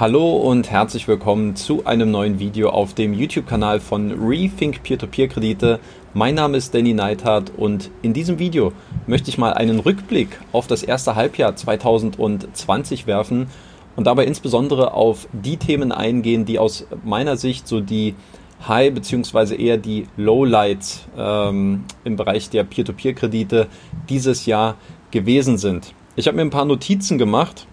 Hallo und herzlich willkommen zu einem neuen Video auf dem YouTube-Kanal von Rethink Peer-to-Peer-Kredite. Mein Name ist Danny Neithardt und in diesem Video möchte ich mal einen Rückblick auf das erste Halbjahr 2020 werfen und dabei insbesondere auf die Themen eingehen, die aus meiner Sicht so die High- bzw. eher die Lowlights ähm, im Bereich der Peer-to-Peer-Kredite dieses Jahr gewesen sind. Ich habe mir ein paar Notizen gemacht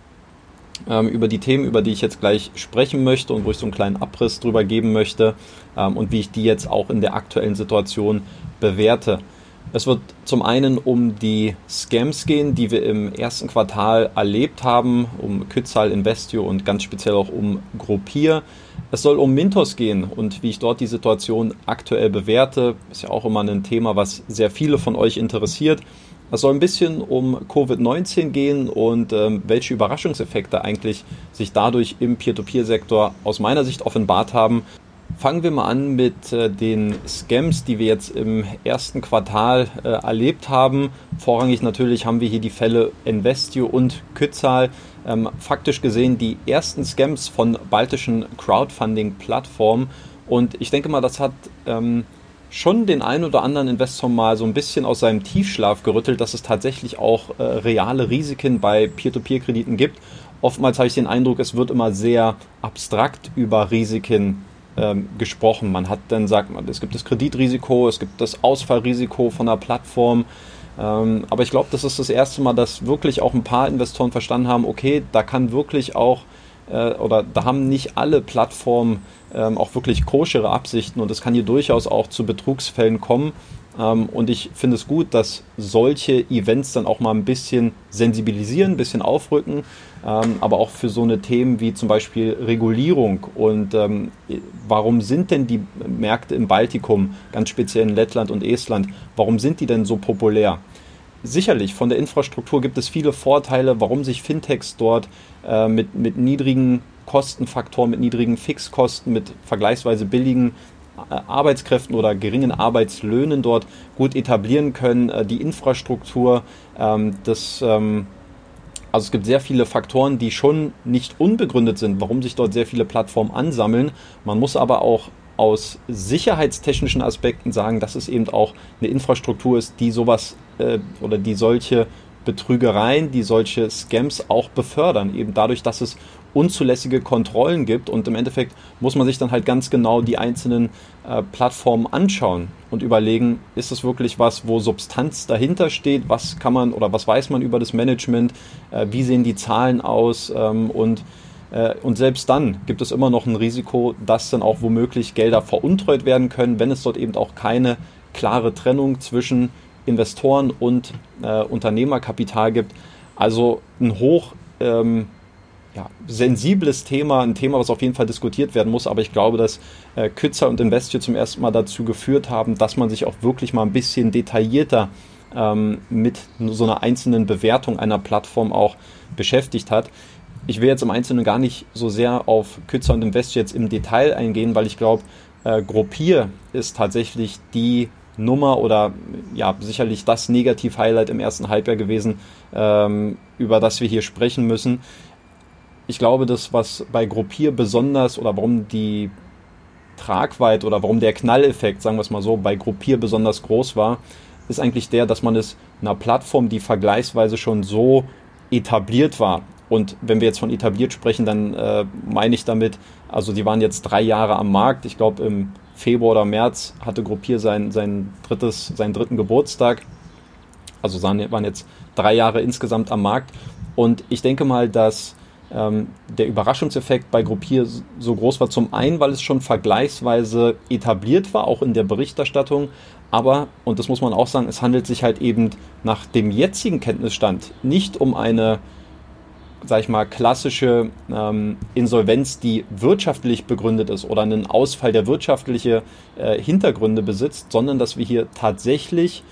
ähm, über die Themen, über die ich jetzt gleich sprechen möchte und wo ich so einen kleinen Abriss drüber geben möchte ähm, und wie ich die jetzt auch in der aktuellen Situation bewerte. Es wird zum einen um die Scams gehen, die wir im ersten Quartal erlebt haben, um Kützal, Investio und ganz speziell auch um Gruppier. Es soll um Mintos gehen und wie ich dort die Situation aktuell bewerte. Ist ja auch immer ein Thema, was sehr viele von euch interessiert. Es soll ein bisschen um Covid-19 gehen und ähm, welche Überraschungseffekte eigentlich sich dadurch im Peer-to-Peer-Sektor aus meiner Sicht offenbart haben. Fangen wir mal an mit äh, den Scams, die wir jetzt im ersten Quartal äh, erlebt haben. Vorrangig natürlich haben wir hier die Fälle Investio und Kützal. Ähm, faktisch gesehen die ersten Scams von baltischen Crowdfunding-Plattformen. Und ich denke mal, das hat ähm, schon den einen oder anderen Investor mal so ein bisschen aus seinem Tiefschlaf gerüttelt, dass es tatsächlich auch äh, reale Risiken bei Peer-to-Peer-Krediten gibt. Oftmals habe ich den Eindruck, es wird immer sehr abstrakt über Risiken ähm, gesprochen. Man hat dann sagt man, es gibt das Kreditrisiko, es gibt das Ausfallrisiko von der Plattform. Ähm, aber ich glaube, das ist das erste Mal, dass wirklich auch ein paar Investoren verstanden haben, okay, da kann wirklich auch äh, oder da haben nicht alle Plattformen ähm, auch wirklich koschere Absichten und es kann hier durchaus auch zu Betrugsfällen kommen. Ähm, und ich finde es gut, dass solche Events dann auch mal ein bisschen sensibilisieren, ein bisschen aufrücken, ähm, aber auch für so eine Themen wie zum Beispiel Regulierung und ähm, warum sind denn die Märkte im Baltikum, ganz speziell in Lettland und Estland, warum sind die denn so populär? Sicherlich, von der Infrastruktur gibt es viele Vorteile, warum sich Fintechs dort äh, mit, mit niedrigen Kostenfaktoren, mit niedrigen Fixkosten, mit vergleichsweise billigen äh, Arbeitskräften oder geringen Arbeitslöhnen dort gut etablieren können. Äh, die Infrastruktur, ähm, das, ähm, also es gibt sehr viele Faktoren, die schon nicht unbegründet sind, warum sich dort sehr viele Plattformen ansammeln. Man muss aber auch aus sicherheitstechnischen Aspekten sagen, dass es eben auch eine Infrastruktur ist, die sowas äh, oder die solche Betrügereien, die solche Scams auch befördern, eben dadurch, dass es unzulässige Kontrollen gibt und im Endeffekt muss man sich dann halt ganz genau die einzelnen äh, Plattformen anschauen und überlegen, ist es wirklich was, wo Substanz dahinter steht, was kann man oder was weiß man über das Management, äh, wie sehen die Zahlen aus? Ähm, und und selbst dann gibt es immer noch ein Risiko, dass dann auch womöglich Gelder veruntreut werden können, wenn es dort eben auch keine klare Trennung zwischen Investoren und äh, Unternehmerkapital gibt. Also ein hoch ähm, ja, sensibles Thema, ein Thema, was auf jeden Fall diskutiert werden muss. Aber ich glaube, dass äh, Kützer und Investio zum ersten Mal dazu geführt haben, dass man sich auch wirklich mal ein bisschen detaillierter ähm, mit so einer einzelnen Bewertung einer Plattform auch beschäftigt hat. Ich will jetzt im Einzelnen gar nicht so sehr auf Kützer und Investio jetzt im Detail eingehen, weil ich glaube, äh, Gruppier ist tatsächlich die Nummer oder ja, sicherlich das Negativ-Highlight im ersten Halbjahr gewesen, ähm, über das wir hier sprechen müssen. Ich glaube, das, was bei Gruppier besonders oder warum die Tragweite oder warum der Knalleffekt, sagen wir es mal so, bei Gruppier besonders groß war, ist eigentlich der, dass man es einer Plattform, die vergleichsweise schon so etabliert war. Und wenn wir jetzt von etabliert sprechen, dann äh, meine ich damit, also die waren jetzt drei Jahre am Markt. Ich glaube, im Februar oder März hatte Gruppier sein, sein drittes, seinen dritten Geburtstag. Also waren jetzt drei Jahre insgesamt am Markt. Und ich denke mal, dass ähm, der Überraschungseffekt bei Gruppier so groß war. Zum einen, weil es schon vergleichsweise etabliert war, auch in der Berichterstattung. Aber, und das muss man auch sagen, es handelt sich halt eben nach dem jetzigen Kenntnisstand nicht um eine sag ich mal, klassische ähm, Insolvenz, die wirtschaftlich begründet ist oder einen Ausfall, der wirtschaftliche äh, Hintergründe besitzt, sondern dass wir hier tatsächlich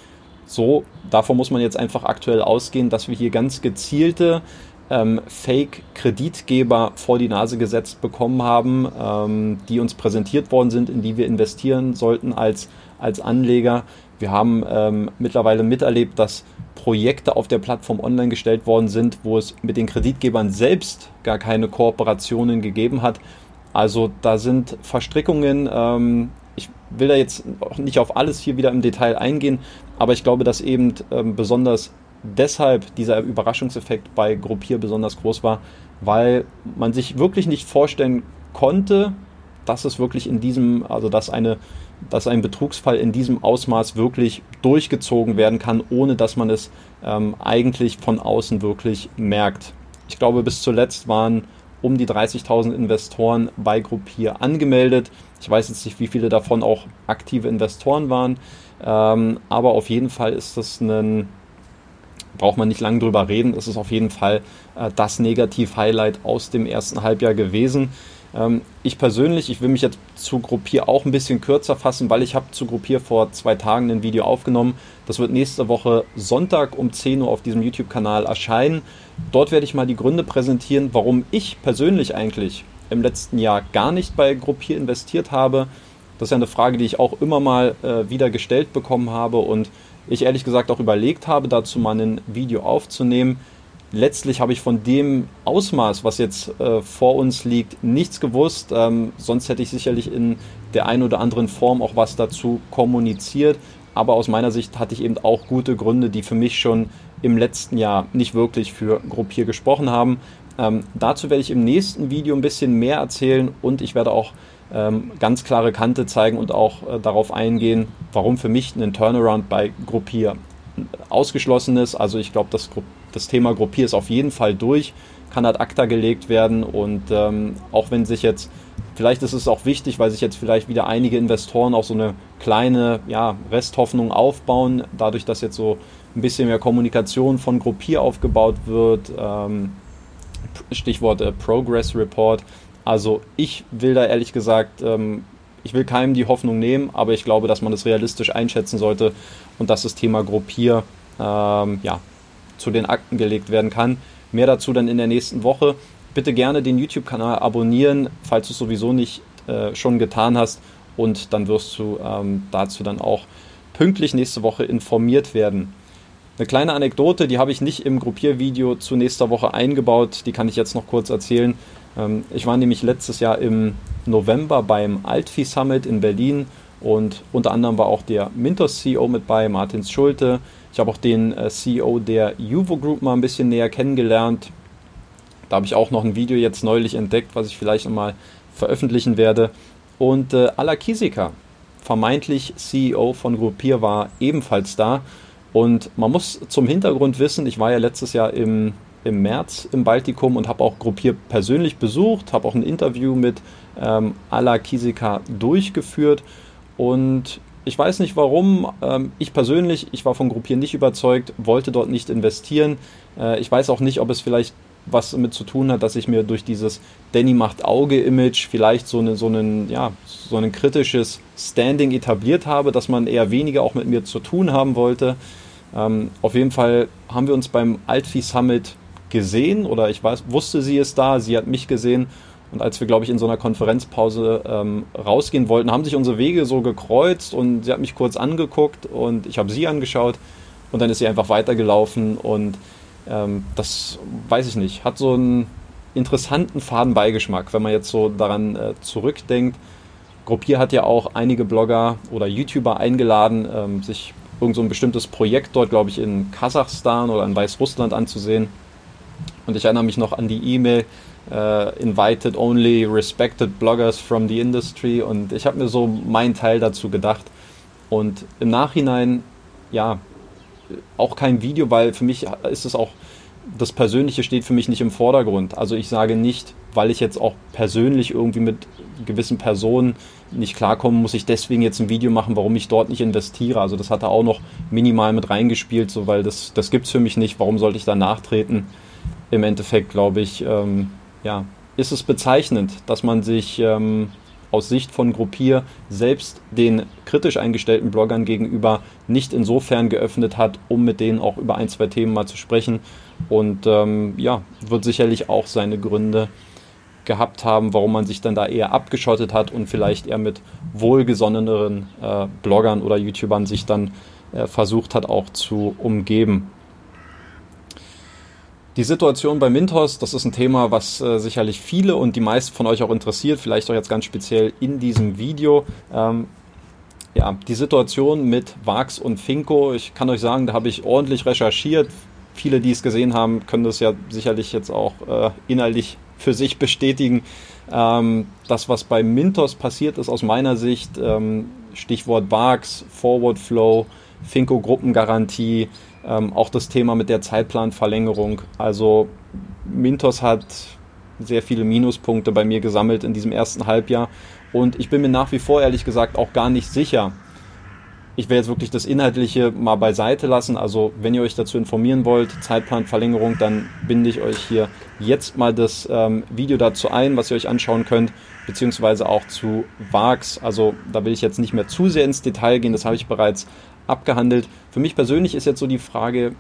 so, davon muss man jetzt einfach aktuell ausgehen, dass wir hier ganz gezielte ähm, Fake-Kreditgeber vor die Nase gesetzt bekommen haben, ähm, die uns präsentiert worden sind, in die wir investieren sollten als, als Anleger. Wir haben ähm, mittlerweile miterlebt, dass Projekte auf der Plattform online gestellt worden sind, wo es mit den Kreditgebern selbst gar keine Kooperationen gegeben hat. Also da sind Verstrickungen. Ähm, ich will da jetzt nicht auf alles hier wieder im Detail eingehen, aber ich glaube, dass eben ähm, besonders deshalb dieser Überraschungseffekt bei Gruppier besonders groß war, weil man sich wirklich nicht vorstellen konnte, dass es wirklich in diesem, also dass eine, dass ein Betrugsfall in diesem Ausmaß wirklich durchgezogen werden kann, ohne dass man es ähm, eigentlich von außen wirklich merkt. Ich glaube, bis zuletzt waren um die 30.000 Investoren bei Gruppier angemeldet. Ich weiß jetzt nicht, wie viele davon auch aktive Investoren waren, ähm, aber auf jeden Fall ist das ein, braucht man nicht lange drüber reden, es ist auf jeden Fall äh, das Negativ-Highlight aus dem ersten Halbjahr gewesen. Ähm, ich persönlich, ich will mich jetzt zu Gruppier auch ein bisschen kürzer fassen, weil ich habe zu Gruppier vor zwei Tagen ein Video aufgenommen. Das wird nächste Woche Sonntag um 10 Uhr auf diesem YouTube-Kanal erscheinen. Dort werde ich mal die Gründe präsentieren, warum ich persönlich eigentlich im letzten Jahr gar nicht bei Gruppier investiert habe. Das ist ja eine Frage, die ich auch immer mal äh, wieder gestellt bekommen habe und ich ehrlich gesagt auch überlegt habe, dazu mal ein Video aufzunehmen letztlich habe ich von dem Ausmaß, was jetzt äh, vor uns liegt, nichts gewusst. Ähm, sonst hätte ich sicherlich in der einen oder anderen Form auch was dazu kommuniziert. Aber aus meiner Sicht hatte ich eben auch gute Gründe, die für mich schon im letzten Jahr nicht wirklich für Gruppier gesprochen haben. Ähm, dazu werde ich im nächsten Video ein bisschen mehr erzählen und ich werde auch ähm, ganz klare Kante zeigen und auch äh, darauf eingehen, warum für mich ein Turnaround bei Gruppier ausgeschlossen ist. Also ich glaube, das, das Thema Gruppier ist auf jeden Fall durch, kann ad acta gelegt werden und ähm, auch wenn sich jetzt, vielleicht ist es auch wichtig, weil sich jetzt vielleicht wieder einige Investoren auch so eine kleine ja, Resthoffnung aufbauen, dadurch, dass jetzt so ein bisschen mehr Kommunikation von Gruppier aufgebaut wird. Ähm, Stichwort äh, Progress Report. Also ich will da ehrlich gesagt ähm, ich will keinem die Hoffnung nehmen, aber ich glaube, dass man das realistisch einschätzen sollte und dass das Thema Gruppier ähm, ja, zu den Akten gelegt werden kann. Mehr dazu dann in der nächsten Woche. Bitte gerne den YouTube-Kanal abonnieren, falls du es sowieso nicht äh, schon getan hast. Und dann wirst du ähm, dazu dann auch pünktlich nächste Woche informiert werden. Eine kleine Anekdote, die habe ich nicht im Gruppiervideo zu nächster Woche eingebaut, die kann ich jetzt noch kurz erzählen. Ähm, ich war nämlich letztes Jahr im November beim Altvieh Summit in Berlin und unter anderem war auch der Mintos CEO mit bei, Martins Schulte. Ich habe auch den äh, CEO der Juvo Group mal ein bisschen näher kennengelernt. Da habe ich auch noch ein Video jetzt neulich entdeckt, was ich vielleicht nochmal veröffentlichen werde. Und äh, Ala Kisika, vermeintlich CEO von Gruppier, war ebenfalls da. Und man muss zum Hintergrund wissen, ich war ja letztes Jahr im im März im Baltikum und habe auch Gruppier persönlich besucht, habe auch ein Interview mit ähm, Ala Kisika durchgeführt und ich weiß nicht warum. Ähm, ich persönlich, ich war von Gruppier nicht überzeugt, wollte dort nicht investieren. Äh, ich weiß auch nicht, ob es vielleicht was damit zu tun hat, dass ich mir durch dieses Danny macht Auge-Image vielleicht so, eine, so, einen, ja, so ein kritisches Standing etabliert habe, dass man eher weniger auch mit mir zu tun haben wollte. Ähm, auf jeden Fall haben wir uns beim Altvieh Summit gesehen oder ich weiß, wusste sie es da, sie hat mich gesehen. Und als wir, glaube ich, in so einer Konferenzpause ähm, rausgehen wollten, haben sich unsere Wege so gekreuzt und sie hat mich kurz angeguckt und ich habe sie angeschaut und dann ist sie einfach weitergelaufen und ähm, das weiß ich nicht, hat so einen interessanten Fadenbeigeschmack, wenn man jetzt so daran äh, zurückdenkt. Gruppier hat ja auch einige Blogger oder YouTuber eingeladen, ähm, sich irgend so ein bestimmtes Projekt dort, glaube ich, in Kasachstan oder in Weißrussland anzusehen. Und ich erinnere mich noch an die E-Mail, uh, invited only respected bloggers from the industry. Und ich habe mir so meinen Teil dazu gedacht. Und im Nachhinein, ja, auch kein Video, weil für mich ist es auch, das Persönliche steht für mich nicht im Vordergrund. Also ich sage nicht, weil ich jetzt auch persönlich irgendwie mit gewissen Personen nicht klarkomme, muss ich deswegen jetzt ein Video machen, warum ich dort nicht investiere. Also das hat er auch noch minimal mit reingespielt, so weil das, das gibt es für mich nicht. Warum sollte ich da nachtreten? im Endeffekt, glaube ich, ähm, ja, ist es bezeichnend, dass man sich ähm, aus Sicht von Gruppier selbst den kritisch eingestellten Bloggern gegenüber nicht insofern geöffnet hat, um mit denen auch über ein, zwei Themen mal zu sprechen. Und ähm, ja, wird sicherlich auch seine Gründe gehabt haben, warum man sich dann da eher abgeschottet hat und vielleicht eher mit wohlgesonneneren äh, Bloggern oder YouTubern sich dann äh, versucht hat auch zu umgeben. Die Situation bei Mintos, das ist ein Thema, was äh, sicherlich viele und die meisten von euch auch interessiert, vielleicht auch jetzt ganz speziell in diesem Video. Ähm, ja, die Situation mit Vax und Finco, ich kann euch sagen, da habe ich ordentlich recherchiert. Viele, die es gesehen haben, können das ja sicherlich jetzt auch äh, inhaltlich für sich bestätigen. Ähm, das, was bei Mintos passiert ist, aus meiner Sicht, ähm, Stichwort Vax, Forward Flow, Finco Gruppengarantie, ähm, auch das Thema mit der Zeitplanverlängerung. Also Mintos hat sehr viele Minuspunkte bei mir gesammelt in diesem ersten Halbjahr. Und ich bin mir nach wie vor ehrlich gesagt auch gar nicht sicher. Ich werde jetzt wirklich das Inhaltliche mal beiseite lassen. Also wenn ihr euch dazu informieren wollt, Zeitplanverlängerung, dann binde ich euch hier jetzt mal das ähm, Video dazu ein, was ihr euch anschauen könnt, beziehungsweise auch zu VAX. Also da will ich jetzt nicht mehr zu sehr ins Detail gehen, das habe ich bereits abgehandelt. Für mich persönlich ist jetzt so die Frage,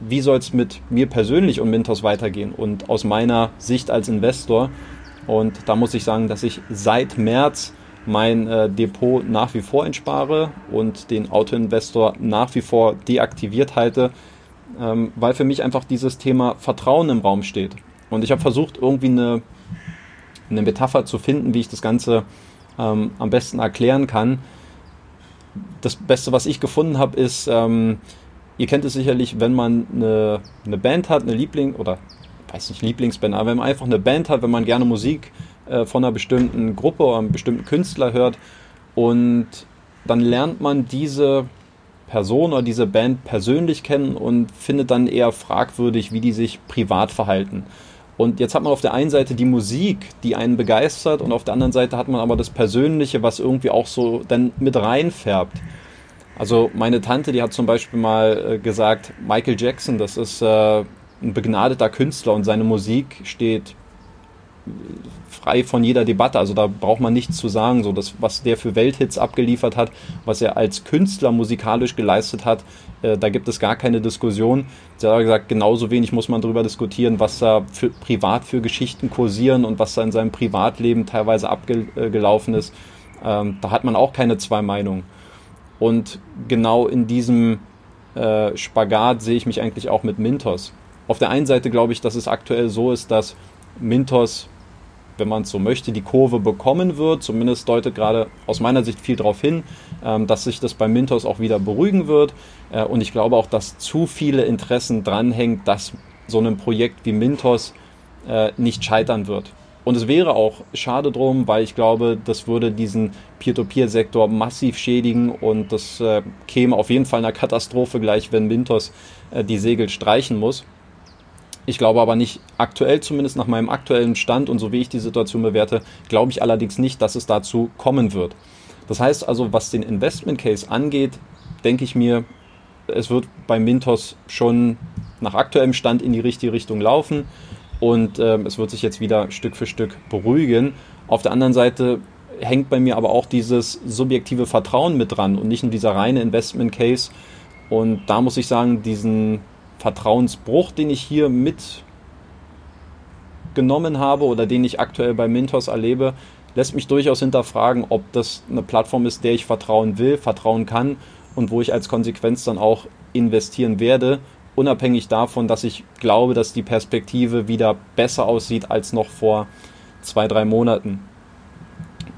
wie soll es mit mir persönlich und Mintos weitergehen? Und aus meiner Sicht als Investor, und da muss ich sagen, dass ich seit März mein äh, Depot nach wie vor entspare und den Autoinvestor nach wie vor deaktiviert halte, ähm, weil für mich einfach dieses Thema Vertrauen im Raum steht. Und ich habe versucht, irgendwie eine, eine Metapher zu finden, wie ich das Ganze ähm, am besten erklären kann das Beste, was ich gefunden habe, ist, ähm, ihr kennt es sicherlich, wenn man eine, eine Band hat, eine Liebling oder weiß nicht Lieblingsband, aber wenn man einfach eine Band hat, wenn man gerne Musik äh, von einer bestimmten Gruppe oder einem bestimmten Künstler hört und dann lernt man diese Person oder diese Band persönlich kennen und findet dann eher fragwürdig, wie die sich privat verhalten. Und jetzt hat man auf der einen Seite die Musik, die einen begeistert, und auf der anderen Seite hat man aber das Persönliche, was irgendwie auch so dann mit reinfärbt. Also meine Tante, die hat zum Beispiel mal äh, gesagt, Michael Jackson, das ist äh, ein begnadeter Künstler und seine Musik steht frei von jeder Debatte. Also da braucht man nichts zu sagen. So das, was der für Welthits abgeliefert hat, was er als Künstler musikalisch geleistet hat, äh, da gibt es gar keine Diskussion. Sie hat gesagt, genauso wenig muss man darüber diskutieren, was da für, privat für Geschichten kursieren und was da in seinem Privatleben teilweise abgelaufen ist. Ähm, da hat man auch keine zwei Meinungen. Und genau in diesem äh, Spagat sehe ich mich eigentlich auch mit Mintos. Auf der einen Seite glaube ich, dass es aktuell so ist, dass Mintos wenn man es so möchte, die Kurve bekommen wird. Zumindest deutet gerade aus meiner Sicht viel darauf hin, ähm, dass sich das bei Mintos auch wieder beruhigen wird. Äh, und ich glaube auch, dass zu viele Interessen dranhängen, dass so ein Projekt wie Mintos äh, nicht scheitern wird. Und es wäre auch schade drum, weil ich glaube, das würde diesen Peer-to-Peer-Sektor massiv schädigen und das äh, käme auf jeden Fall einer Katastrophe gleich, wenn Mintos äh, die Segel streichen muss. Ich glaube aber nicht, aktuell zumindest nach meinem aktuellen Stand und so wie ich die Situation bewerte, glaube ich allerdings nicht, dass es dazu kommen wird. Das heißt also, was den Investment Case angeht, denke ich mir, es wird bei Mintos schon nach aktuellem Stand in die richtige Richtung laufen und äh, es wird sich jetzt wieder Stück für Stück beruhigen. Auf der anderen Seite hängt bei mir aber auch dieses subjektive Vertrauen mit dran und nicht nur dieser reine Investment Case. Und da muss ich sagen, diesen Vertrauensbruch, den ich hier mitgenommen habe oder den ich aktuell bei Mintos erlebe, lässt mich durchaus hinterfragen, ob das eine Plattform ist, der ich vertrauen will, vertrauen kann und wo ich als Konsequenz dann auch investieren werde, unabhängig davon, dass ich glaube, dass die Perspektive wieder besser aussieht als noch vor zwei, drei Monaten.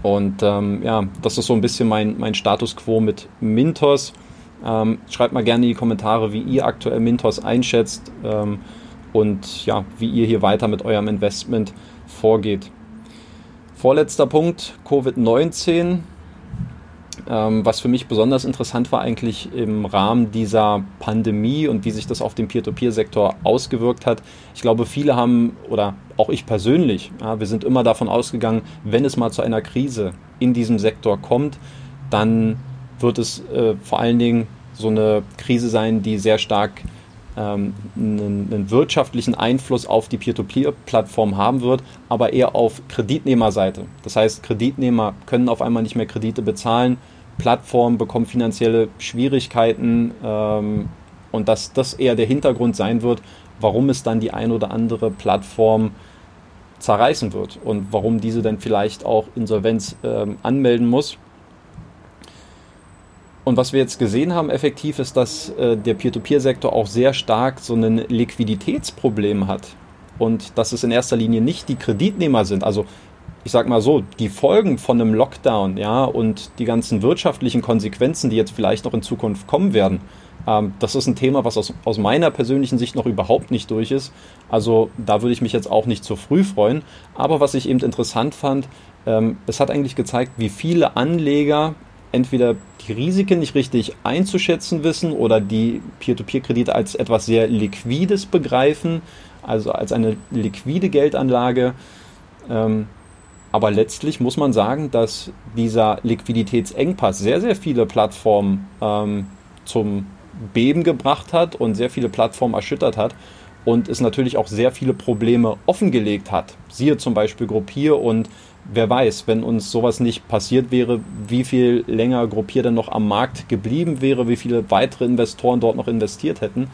Und ähm, ja, das ist so ein bisschen mein, mein Status quo mit Mintos. Ähm, schreibt mal gerne in die Kommentare, wie ihr aktuell Mintos einschätzt ähm, und ja, wie ihr hier weiter mit eurem Investment vorgeht. Vorletzter Punkt, Covid-19. Ähm, was für mich besonders interessant war eigentlich im Rahmen dieser Pandemie und wie sich das auf den Peer-to-Peer-Sektor ausgewirkt hat. Ich glaube, viele haben, oder auch ich persönlich, ja, wir sind immer davon ausgegangen, wenn es mal zu einer Krise in diesem Sektor kommt, dann wird es äh, vor allen Dingen so eine Krise sein, die sehr stark ähm, einen, einen, wirtschaftlichen Einfluss auf die Peer-to-Peer-Plattform haben wird, aber eher auf Kreditnehmerseite. Das heißt, Kreditnehmer können auf einmal nicht mehr Kredite bezahlen, Plattformen bekommen finanzielle Schwierigkeiten ähm, und dass das eher der Hintergrund sein wird, warum es dann die ein oder andere Plattform zerreißen wird und warum diese dann vielleicht auch Insolvenz ähm, anmelden muss. Und was wir jetzt gesehen haben effektiv ist, dass äh, der Peer-to-Peer-Sektor auch sehr stark so ein Liquiditätsproblem hat. Und dass es in erster Linie nicht die Kreditnehmer sind. Also ich sag mal so, die Folgen von einem Lockdown, ja, und die ganzen wirtschaftlichen Konsequenzen, die jetzt vielleicht noch in Zukunft kommen werden, ähm, das ist ein Thema, was aus, aus meiner persönlichen Sicht noch überhaupt nicht durch ist. Also da würde ich mich jetzt auch nicht zu früh freuen. Aber was ich eben interessant fand, ähm, es hat eigentlich gezeigt, wie viele Anleger entweder die Risiken nicht richtig einzuschätzen wissen oder die Peer-to-Peer-Kredite als etwas sehr Liquides begreifen, also als eine liquide Geldanlage. Ähm, aber letztlich muss man sagen, dass dieser Liquiditätsengpass sehr, sehr viele Plattformen ähm, zum Beben gebracht hat und sehr viele Plattformen erschüttert hat und es natürlich auch sehr viele Probleme offengelegt hat. Siehe zum Beispiel Gruppier und wer weiß, wenn uns sowas nicht passiert wäre, wie viel länger Gruppier dann noch am Markt geblieben wäre, wie viele weitere Investoren dort noch investiert hätten.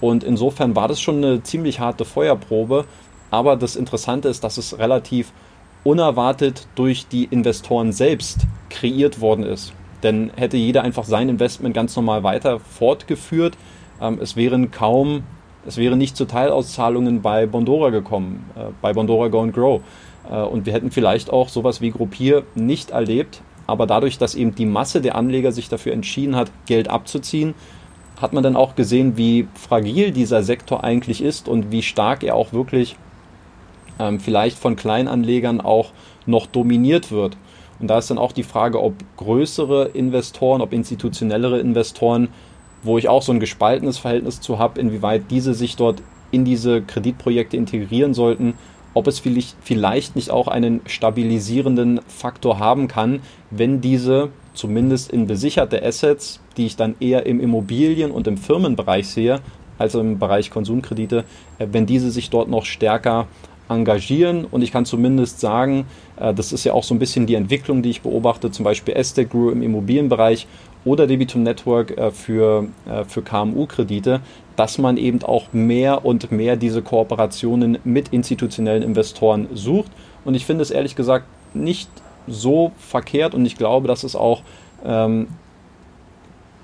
Und insofern war das schon eine ziemlich harte Feuerprobe. Aber das Interessante ist, dass es relativ unerwartet durch die Investoren selbst kreiert worden ist. Denn hätte jeder einfach sein Investment ganz normal weiter fortgeführt, ähm, es wären kaum, es wäre nicht zu Teilauszahlungen bei Bondora gekommen, äh, bei Bondora Go and Grow. Äh, und wir hätten vielleicht auch sowas wie Gruppier nicht erlebt. Aber dadurch, dass eben die Masse der Anleger sich dafür entschieden hat, Geld abzuziehen, hat man dann auch gesehen, wie fragil dieser Sektor eigentlich ist und wie stark er auch wirklich ähm, vielleicht von Kleinanlegern auch noch dominiert wird. Und da ist dann auch die Frage, ob größere Investoren, ob institutionellere Investoren, wo ich auch so ein gespaltenes Verhältnis zu habe, inwieweit diese sich dort in diese Kreditprojekte integrieren sollten, ob es vielleicht nicht auch einen stabilisierenden Faktor haben kann, wenn diese zumindest in besicherte Assets, die ich dann eher im Immobilien- und im Firmenbereich sehe, als im Bereich Konsumkredite, äh, wenn diese sich dort noch stärker engagieren. Und ich kann zumindest sagen, äh, das ist ja auch so ein bisschen die Entwicklung, die ich beobachte, zum Beispiel Estate Grew im Immobilienbereich oder Debitum Network äh, für, für KMU-Kredite, dass man eben auch mehr und mehr diese Kooperationen mit institutionellen Investoren sucht. Und ich finde es ehrlich gesagt nicht so verkehrt und ich glaube, dass es auch ähm,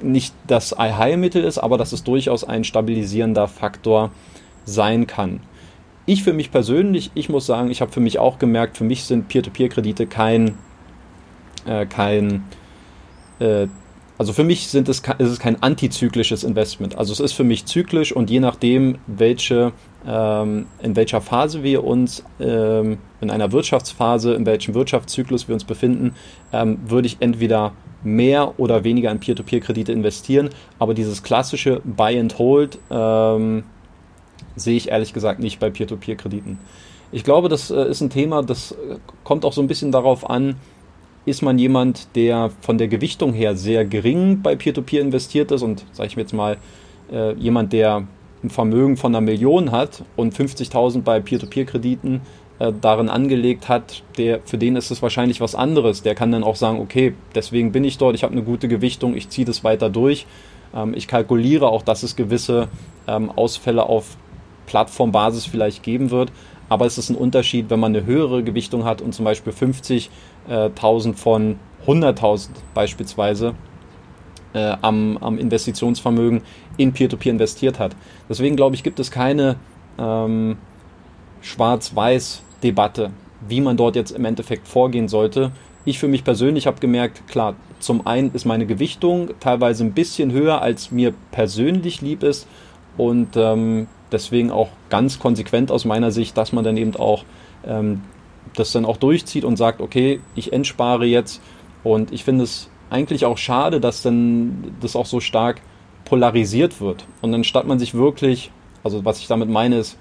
nicht das Allheilmittel ist, aber dass es durchaus ein stabilisierender Faktor sein kann ich für mich persönlich, ich muss sagen, ich habe für mich auch gemerkt, für mich sind Peer-to-Peer-Kredite kein, äh, kein äh, also für mich sind es, ist es kein antizyklisches Investment. Also es ist für mich zyklisch und je nachdem, welche, ähm, in welcher Phase wir uns, ähm, in einer Wirtschaftsphase, in welchem Wirtschaftszyklus wir uns befinden, ähm, würde ich entweder mehr oder weniger in Peer-to-Peer-Kredite investieren. Aber dieses klassische Buy and Hold, ähm, sehe ich ehrlich gesagt nicht bei Peer-to-Peer-Krediten. Ich glaube, das äh, ist ein Thema, das äh, kommt auch so ein bisschen darauf an, ist man jemand, der von der Gewichtung her sehr gering bei Peer-to-Peer -Peer investiert ist und, sage ich mir jetzt mal, äh, jemand, der ein Vermögen von einer Million hat und 50.000 bei Peer-to-Peer-Krediten äh, darin angelegt hat, der, für den ist es wahrscheinlich was anderes. Der kann dann auch sagen, okay, deswegen bin ich dort, ich habe eine gute Gewichtung, ich ziehe das weiter durch. Ähm, ich kalkuliere auch, dass es gewisse ähm, Ausfälle auf Plattformbasis vielleicht geben wird. Aber es ist ein Unterschied, wenn man eine höhere Gewichtung hat und zum Beispiel 50.000 von 100.000 beispielsweise äh, am, am, Investitionsvermögen in Peer-to-Peer -Peer investiert hat. Deswegen glaube ich, gibt es keine ähm, Schwarz-Weiß-Debatte, wie man dort jetzt im Endeffekt vorgehen sollte. Ich für mich persönlich habe gemerkt, klar, zum einen ist meine Gewichtung teilweise ein bisschen höher, als mir persönlich lieb ist. Und ähm, deswegen auch ganz konsequent aus meiner Sicht, dass man dann eben auch ähm, das dann auch durchzieht und sagt, okay, ich entspare jetzt. Und ich finde es eigentlich auch schade, dass dann das auch so stark polarisiert wird. Und anstatt man sich wirklich, also was ich damit meine, ist,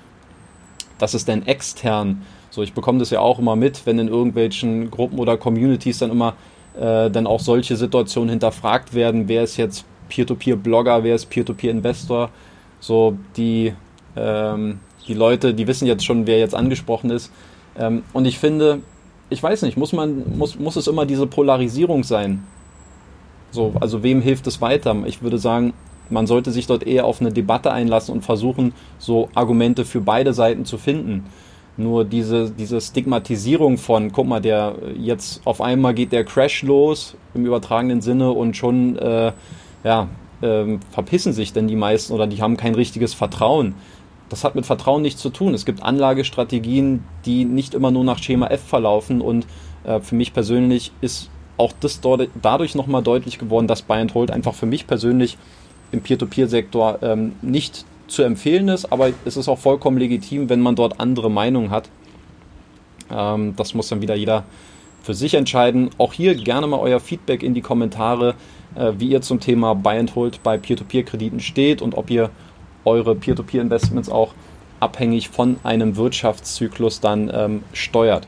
dass es dann extern, so ich bekomme das ja auch immer mit, wenn in irgendwelchen Gruppen oder Communities dann immer äh, dann auch solche Situationen hinterfragt werden, wer ist jetzt Peer-to-Peer-Blogger, wer ist Peer-to-Peer-Investor, so die ähm, die Leute, die wissen jetzt schon, wer jetzt angesprochen ist. Ähm, und ich finde, ich weiß nicht, muss man, muss, muss es immer diese Polarisierung sein? So, also wem hilft es weiter? Ich würde sagen, man sollte sich dort eher auf eine Debatte einlassen und versuchen, so Argumente für beide Seiten zu finden. Nur diese, diese Stigmatisierung von, guck mal, der jetzt auf einmal geht der Crash los im übertragenen Sinne und schon äh, ja, ähm, verpissen sich denn die meisten oder die haben kein richtiges Vertrauen. Das hat mit Vertrauen nichts zu tun. Es gibt Anlagestrategien, die nicht immer nur nach Schema F verlaufen und äh, für mich persönlich ist auch das dadurch nochmal deutlich geworden, dass Buy and Hold einfach für mich persönlich im Peer-to-Peer-Sektor ähm, nicht zu empfehlen ist, aber es ist auch vollkommen legitim, wenn man dort andere Meinungen hat. Ähm, das muss dann wieder jeder für sich entscheiden. Auch hier gerne mal euer Feedback in die Kommentare, äh, wie ihr zum Thema Buy and Hold bei Peer-to-Peer-Krediten steht und ob ihr eure Peer-to-Peer-Investments auch abhängig von einem Wirtschaftszyklus dann ähm, steuert.